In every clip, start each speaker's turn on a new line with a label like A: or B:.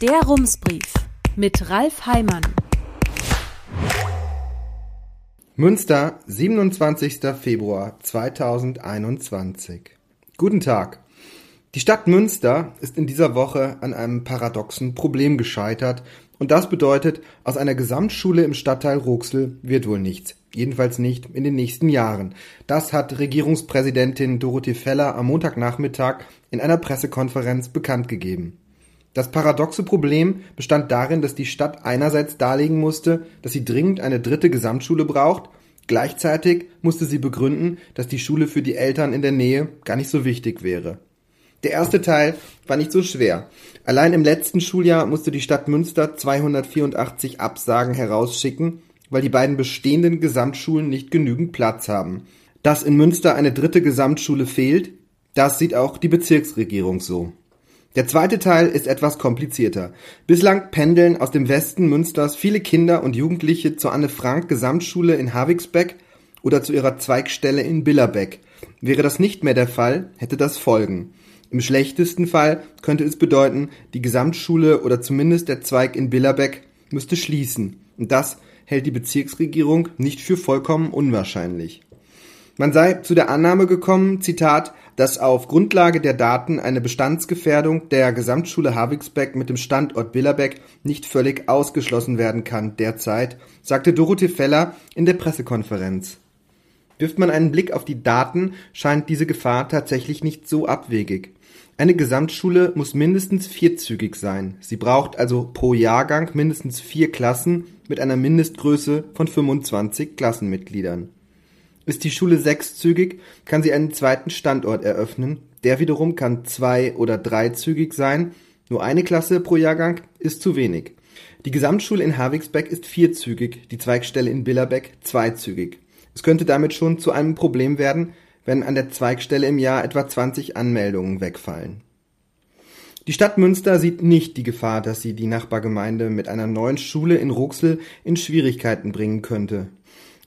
A: Der Rumsbrief mit Ralf Heimann.
B: Münster, 27. Februar 2021. Guten Tag. Die Stadt Münster ist in dieser Woche an einem paradoxen Problem gescheitert und das bedeutet, aus einer Gesamtschule im Stadtteil Roxel wird wohl nichts. Jedenfalls nicht in den nächsten Jahren. Das hat Regierungspräsidentin Dorothee Feller am Montagnachmittag in einer Pressekonferenz bekannt gegeben. Das paradoxe Problem bestand darin, dass die Stadt einerseits darlegen musste, dass sie dringend eine dritte Gesamtschule braucht, gleichzeitig musste sie begründen, dass die Schule für die Eltern in der Nähe gar nicht so wichtig wäre. Der erste Teil war nicht so schwer. Allein im letzten Schuljahr musste die Stadt Münster 284 Absagen herausschicken, weil die beiden bestehenden Gesamtschulen nicht genügend Platz haben. Dass in Münster eine dritte Gesamtschule fehlt, das sieht auch die Bezirksregierung so. Der zweite Teil ist etwas komplizierter. Bislang pendeln aus dem Westen Münsters viele Kinder und Jugendliche zur Anne Frank Gesamtschule in Havigsbeck oder zu ihrer Zweigstelle in Billerbeck. Wäre das nicht mehr der Fall, hätte das Folgen. Im schlechtesten Fall könnte es bedeuten, die Gesamtschule oder zumindest der Zweig in Billerbeck müsste schließen. Und das hält die Bezirksregierung nicht für vollkommen unwahrscheinlich. Man sei zu der Annahme gekommen, Zitat, dass auf Grundlage der Daten eine Bestandsgefährdung der Gesamtschule Havigsbeck mit dem Standort Billerbeck nicht völlig ausgeschlossen werden kann derzeit, sagte Dorothee Feller in der Pressekonferenz. Wirft man einen Blick auf die Daten, scheint diese Gefahr tatsächlich nicht so abwegig. Eine Gesamtschule muss mindestens vierzügig sein. Sie braucht also pro Jahrgang mindestens vier Klassen mit einer Mindestgröße von 25 Klassenmitgliedern. Ist die Schule sechszügig, kann sie einen zweiten Standort eröffnen. Der wiederum kann zwei- oder dreizügig sein. Nur eine Klasse pro Jahrgang ist zu wenig. Die Gesamtschule in Havigsbeck ist vierzügig, die Zweigstelle in Billerbeck zweizügig. Es könnte damit schon zu einem Problem werden, wenn an der Zweigstelle im Jahr etwa 20 Anmeldungen wegfallen. Die Stadt Münster sieht nicht die Gefahr, dass sie die Nachbargemeinde mit einer neuen Schule in Ruxel in Schwierigkeiten bringen könnte.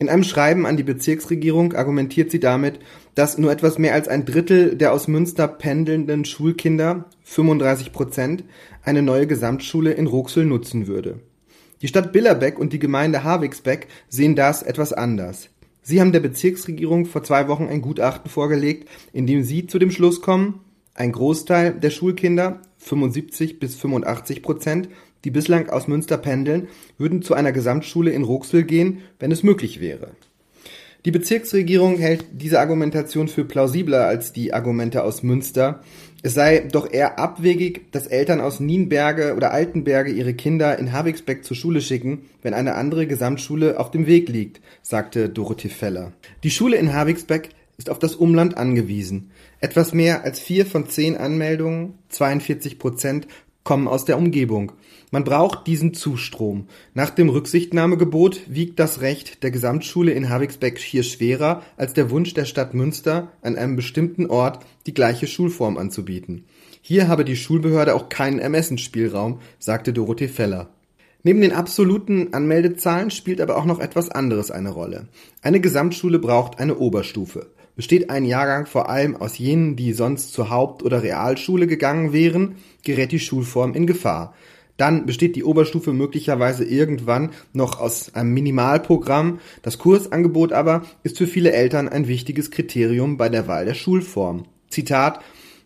B: In einem Schreiben an die Bezirksregierung argumentiert sie damit, dass nur etwas mehr als ein Drittel der aus Münster pendelnden Schulkinder, 35 Prozent, eine neue Gesamtschule in Ruxel nutzen würde. Die Stadt Billerbeck und die Gemeinde Havigsbeck sehen das etwas anders. Sie haben der Bezirksregierung vor zwei Wochen ein Gutachten vorgelegt, in dem Sie zu dem Schluss kommen, ein Großteil der Schulkinder, 75 bis 85 Prozent, die bislang aus Münster pendeln, würden zu einer Gesamtschule in Roxel gehen, wenn es möglich wäre. Die Bezirksregierung hält diese Argumentation für plausibler als die Argumente aus Münster. Es sei doch eher abwegig, dass Eltern aus Nienberge oder Altenberge ihre Kinder in Havigsbeck zur Schule schicken, wenn eine andere Gesamtschule auf dem Weg liegt, sagte Dorothee Feller. Die Schule in Havigsbeck ist auf das Umland angewiesen. Etwas mehr als vier von zehn Anmeldungen, 42 Prozent, kommen aus der Umgebung. Man braucht diesen Zustrom. Nach dem Rücksichtnahmegebot wiegt das Recht der Gesamtschule in Havigsbeck hier schwerer als der Wunsch der Stadt Münster, an einem bestimmten Ort die gleiche Schulform anzubieten. Hier habe die Schulbehörde auch keinen Ermessensspielraum, sagte Dorothee Feller. Neben den absoluten Anmeldezahlen spielt aber auch noch etwas anderes eine Rolle. Eine Gesamtschule braucht eine Oberstufe. Besteht ein Jahrgang vor allem aus jenen, die sonst zur Haupt- oder Realschule gegangen wären, gerät die Schulform in Gefahr. Dann besteht die Oberstufe möglicherweise irgendwann noch aus einem Minimalprogramm. Das Kursangebot aber ist für viele Eltern ein wichtiges Kriterium bei der Wahl der Schulform. Zitat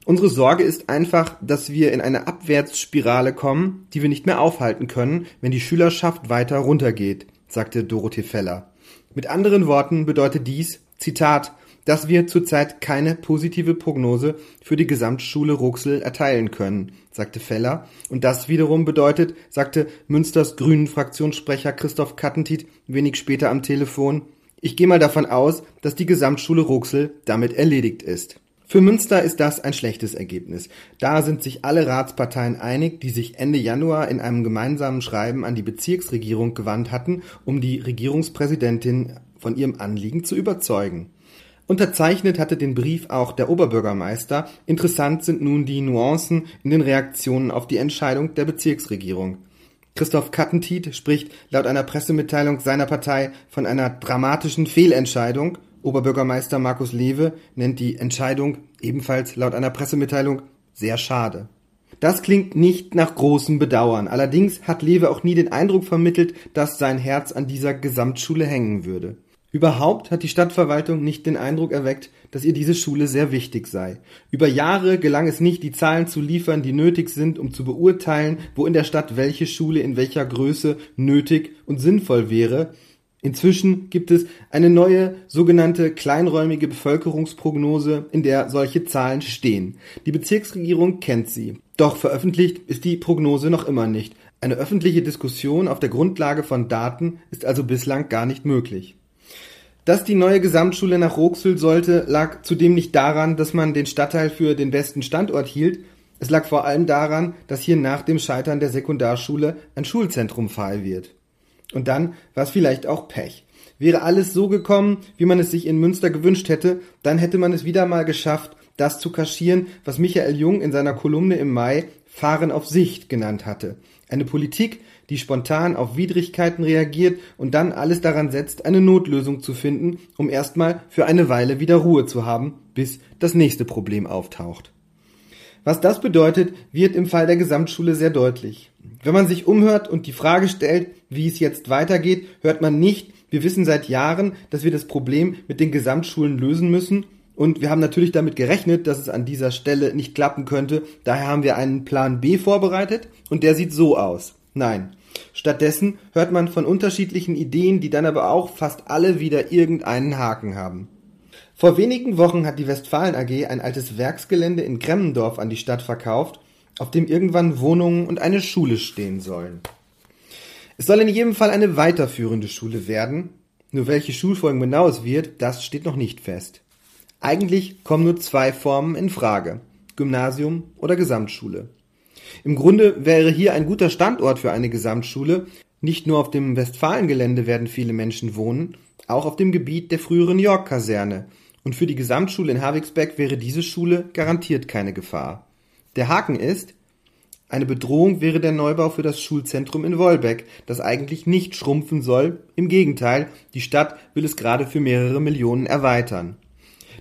B: Unsere Sorge ist einfach, dass wir in eine Abwärtsspirale kommen, die wir nicht mehr aufhalten können, wenn die Schülerschaft weiter runtergeht, sagte Dorothee Feller. Mit anderen Worten bedeutet dies, Zitat, dass wir zurzeit keine positive Prognose für die Gesamtschule Ruxel erteilen können, sagte Feller. Und das wiederum bedeutet, sagte Münsters Grünen Fraktionssprecher Christoph Kattentit wenig später am Telefon, ich gehe mal davon aus, dass die Gesamtschule Ruxel damit erledigt ist. Für Münster ist das ein schlechtes Ergebnis. Da sind sich alle Ratsparteien einig, die sich Ende Januar in einem gemeinsamen Schreiben an die Bezirksregierung gewandt hatten, um die Regierungspräsidentin von ihrem Anliegen zu überzeugen. Unterzeichnet hatte den Brief auch der Oberbürgermeister. Interessant sind nun die Nuancen in den Reaktionen auf die Entscheidung der Bezirksregierung. Christoph Kattentiet spricht laut einer Pressemitteilung seiner Partei von einer dramatischen Fehlentscheidung. Oberbürgermeister Markus Lewe nennt die Entscheidung ebenfalls laut einer Pressemitteilung sehr schade. Das klingt nicht nach großem Bedauern. Allerdings hat Lewe auch nie den Eindruck vermittelt, dass sein Herz an dieser Gesamtschule hängen würde. Überhaupt hat die Stadtverwaltung nicht den Eindruck erweckt, dass ihr diese Schule sehr wichtig sei. Über Jahre gelang es nicht, die Zahlen zu liefern, die nötig sind, um zu beurteilen, wo in der Stadt welche Schule in welcher Größe nötig und sinnvoll wäre. Inzwischen gibt es eine neue sogenannte kleinräumige Bevölkerungsprognose, in der solche Zahlen stehen. Die Bezirksregierung kennt sie. Doch veröffentlicht ist die Prognose noch immer nicht. Eine öffentliche Diskussion auf der Grundlage von Daten ist also bislang gar nicht möglich. Dass die neue Gesamtschule nach Roxel sollte, lag zudem nicht daran, dass man den Stadtteil für den besten Standort hielt. Es lag vor allem daran, dass hier nach dem Scheitern der Sekundarschule ein Schulzentrum frei wird. Und dann war es vielleicht auch Pech. Wäre alles so gekommen, wie man es sich in Münster gewünscht hätte, dann hätte man es wieder mal geschafft, das zu kaschieren, was Michael Jung in seiner Kolumne im Mai Fahren auf Sicht genannt hatte. Eine Politik, die spontan auf Widrigkeiten reagiert und dann alles daran setzt, eine Notlösung zu finden, um erstmal für eine Weile wieder Ruhe zu haben, bis das nächste Problem auftaucht. Was das bedeutet, wird im Fall der Gesamtschule sehr deutlich. Wenn man sich umhört und die Frage stellt, wie es jetzt weitergeht, hört man nicht, wir wissen seit Jahren, dass wir das Problem mit den Gesamtschulen lösen müssen und wir haben natürlich damit gerechnet, dass es an dieser Stelle nicht klappen könnte. Daher haben wir einen Plan B vorbereitet und der sieht so aus. Nein. Stattdessen hört man von unterschiedlichen Ideen, die dann aber auch fast alle wieder irgendeinen Haken haben. Vor wenigen Wochen hat die Westfalen AG ein altes Werksgelände in Kremmendorf an die Stadt verkauft, auf dem irgendwann Wohnungen und eine Schule stehen sollen. Es soll in jedem Fall eine weiterführende Schule werden, nur welche Schulform genau es wird, das steht noch nicht fest. Eigentlich kommen nur zwei Formen in Frage, Gymnasium oder Gesamtschule. Im Grunde wäre hier ein guter Standort für eine Gesamtschule, nicht nur auf dem Westfalengelände werden viele Menschen wohnen, auch auf dem Gebiet der früheren York-Kaserne, und für die Gesamtschule in Havixbeck wäre diese Schule garantiert keine Gefahr. Der Haken ist, eine Bedrohung wäre der Neubau für das Schulzentrum in Wolbeck, das eigentlich nicht schrumpfen soll, im Gegenteil, die Stadt will es gerade für mehrere Millionen erweitern.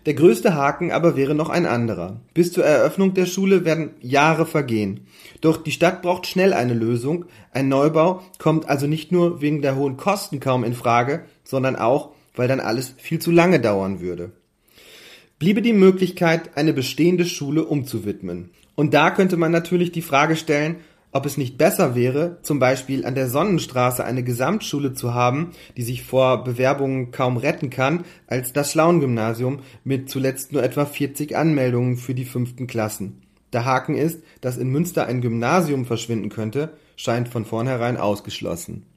B: Der größte Haken aber wäre noch ein anderer. Bis zur Eröffnung der Schule werden Jahre vergehen. Doch die Stadt braucht schnell eine Lösung. Ein Neubau kommt also nicht nur wegen der hohen Kosten kaum in Frage, sondern auch, weil dann alles viel zu lange dauern würde bliebe die Möglichkeit, eine bestehende Schule umzuwidmen. Und da könnte man natürlich die Frage stellen, ob es nicht besser wäre, zum Beispiel an der Sonnenstraße eine Gesamtschule zu haben, die sich vor Bewerbungen kaum retten kann, als das Schlauen-Gymnasium mit zuletzt nur etwa 40 Anmeldungen für die fünften Klassen. Der Haken ist, dass in Münster ein Gymnasium verschwinden könnte, scheint von vornherein ausgeschlossen.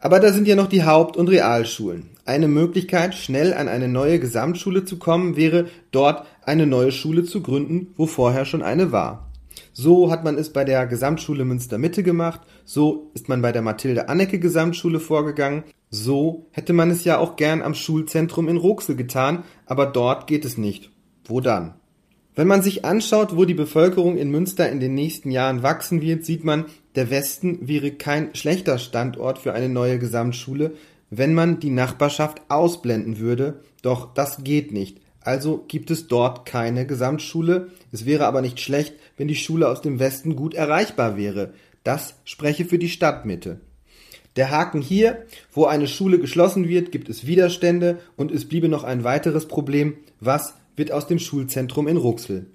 B: Aber da sind ja noch die Haupt- und Realschulen. Eine Möglichkeit, schnell an eine neue Gesamtschule zu kommen, wäre, dort eine neue Schule zu gründen, wo vorher schon eine war. So hat man es bei der Gesamtschule Münster Mitte gemacht, so ist man bei der Mathilde Annecke Gesamtschule vorgegangen, so hätte man es ja auch gern am Schulzentrum in Roxel getan, aber dort geht es nicht. Wo dann? Wenn man sich anschaut, wo die Bevölkerung in Münster in den nächsten Jahren wachsen wird, sieht man, der Westen wäre kein schlechter Standort für eine neue Gesamtschule, wenn man die Nachbarschaft ausblenden würde, doch das geht nicht. Also gibt es dort keine Gesamtschule. Es wäre aber nicht schlecht, wenn die Schule aus dem Westen gut erreichbar wäre. Das spreche für die Stadtmitte. Der Haken hier, wo eine Schule geschlossen wird, gibt es Widerstände und es bliebe noch ein weiteres Problem. Was wird aus dem Schulzentrum in Ruxel.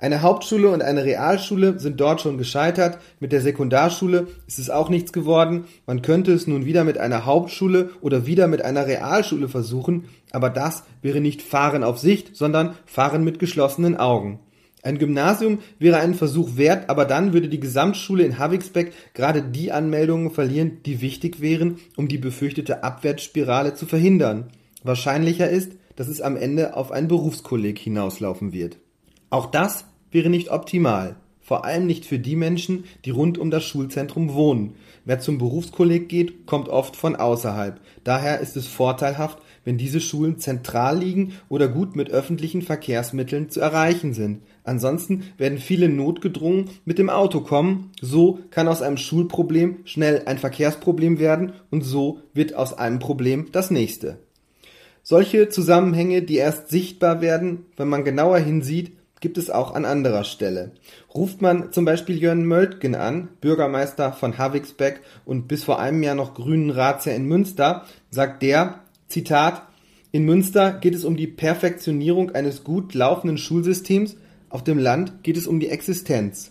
B: Eine Hauptschule und eine Realschule sind dort schon gescheitert. Mit der Sekundarschule ist es auch nichts geworden. Man könnte es nun wieder mit einer Hauptschule oder wieder mit einer Realschule versuchen, aber das wäre nicht Fahren auf Sicht, sondern Fahren mit geschlossenen Augen. Ein Gymnasium wäre einen Versuch wert, aber dann würde die Gesamtschule in Havixbeck gerade die Anmeldungen verlieren, die wichtig wären, um die befürchtete Abwärtsspirale zu verhindern. Wahrscheinlicher ist, dass es am Ende auf ein Berufskolleg hinauslaufen wird. Auch das wäre nicht optimal, vor allem nicht für die Menschen, die rund um das Schulzentrum wohnen. Wer zum Berufskolleg geht, kommt oft von außerhalb. Daher ist es vorteilhaft, wenn diese Schulen zentral liegen oder gut mit öffentlichen Verkehrsmitteln zu erreichen sind. Ansonsten werden viele notgedrungen mit dem Auto kommen. So kann aus einem Schulproblem schnell ein Verkehrsproblem werden und so wird aus einem Problem das nächste. Solche Zusammenhänge, die erst sichtbar werden, wenn man genauer hinsieht, gibt es auch an anderer Stelle. Ruft man zum Beispiel Jörn Möltgen an, Bürgermeister von Havigsbeck und bis vor einem Jahr noch grünen Ratsherr in Münster, sagt der, Zitat, in Münster geht es um die Perfektionierung eines gut laufenden Schulsystems, auf dem Land geht es um die Existenz.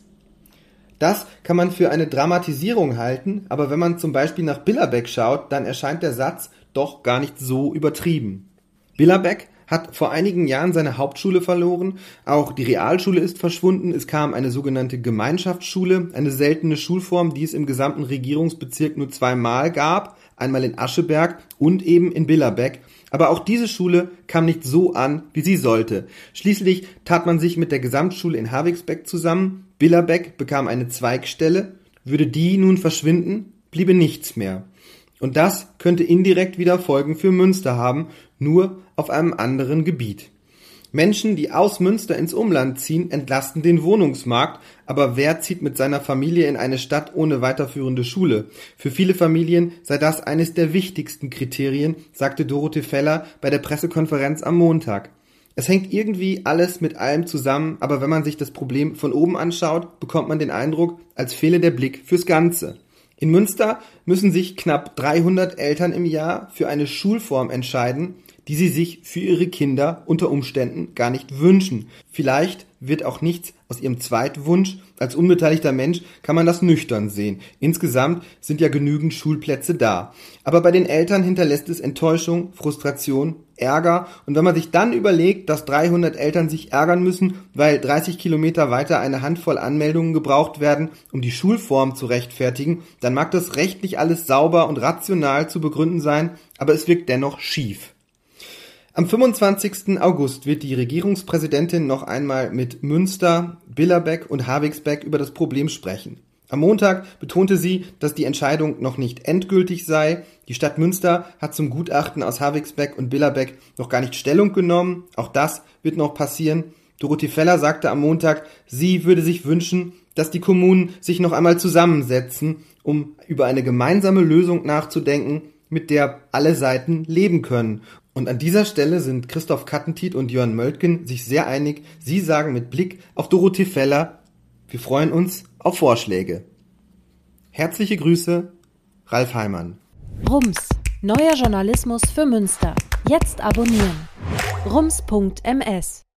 B: Das kann man für eine Dramatisierung halten, aber wenn man zum Beispiel nach Billerbeck schaut, dann erscheint der Satz doch gar nicht so übertrieben. Billerbeck hat vor einigen Jahren seine Hauptschule verloren, auch die Realschule ist verschwunden, es kam eine sogenannte Gemeinschaftsschule, eine seltene Schulform, die es im gesamten Regierungsbezirk nur zweimal gab, einmal in Ascheberg und eben in Billerbeck, aber auch diese Schule kam nicht so an, wie sie sollte. Schließlich tat man sich mit der Gesamtschule in Havigsbeck zusammen, Billerbeck bekam eine Zweigstelle, würde die nun verschwinden, bliebe nichts mehr. Und das könnte indirekt wieder Folgen für Münster haben, nur auf einem anderen Gebiet. Menschen, die aus Münster ins Umland ziehen, entlasten den Wohnungsmarkt, aber wer zieht mit seiner Familie in eine Stadt ohne weiterführende Schule? Für viele Familien sei das eines der wichtigsten Kriterien, sagte Dorothee Feller bei der Pressekonferenz am Montag. Es hängt irgendwie alles mit allem zusammen, aber wenn man sich das Problem von oben anschaut, bekommt man den Eindruck, als fehle der Blick fürs Ganze. In Münster müssen sich knapp 300 Eltern im Jahr für eine Schulform entscheiden, die sie sich für ihre Kinder unter Umständen gar nicht wünschen. Vielleicht wird auch nichts aus ihrem Zweitwunsch. Als unbeteiligter Mensch kann man das nüchtern sehen. Insgesamt sind ja genügend Schulplätze da. Aber bei den Eltern hinterlässt es Enttäuschung, Frustration, Ärger. Und wenn man sich dann überlegt, dass 300 Eltern sich ärgern müssen, weil 30 Kilometer weiter eine Handvoll Anmeldungen gebraucht werden, um die Schulform zu rechtfertigen, dann mag das rechtlich alles sauber und rational zu begründen sein, aber es wirkt dennoch schief. Am 25. August wird die Regierungspräsidentin noch einmal mit Münster, Billerbeck und Havigsbeck über das Problem sprechen. Am Montag betonte sie, dass die Entscheidung noch nicht endgültig sei. Die Stadt Münster hat zum Gutachten aus Havigsbeck und Billerbeck noch gar nicht Stellung genommen. Auch das wird noch passieren. Dorothee Feller sagte am Montag, sie würde sich wünschen, dass die Kommunen sich noch einmal zusammensetzen, um über eine gemeinsame Lösung nachzudenken, mit der alle Seiten leben können. Und an dieser Stelle sind Christoph Kattentiet und Jörn Möltgen sich sehr einig. Sie sagen mit Blick auf Dorothee Feller, wir freuen uns auf Vorschläge. Herzliche Grüße, Ralf Heimann.
A: Rums, neuer Journalismus für Münster. Jetzt abonnieren. rums.ms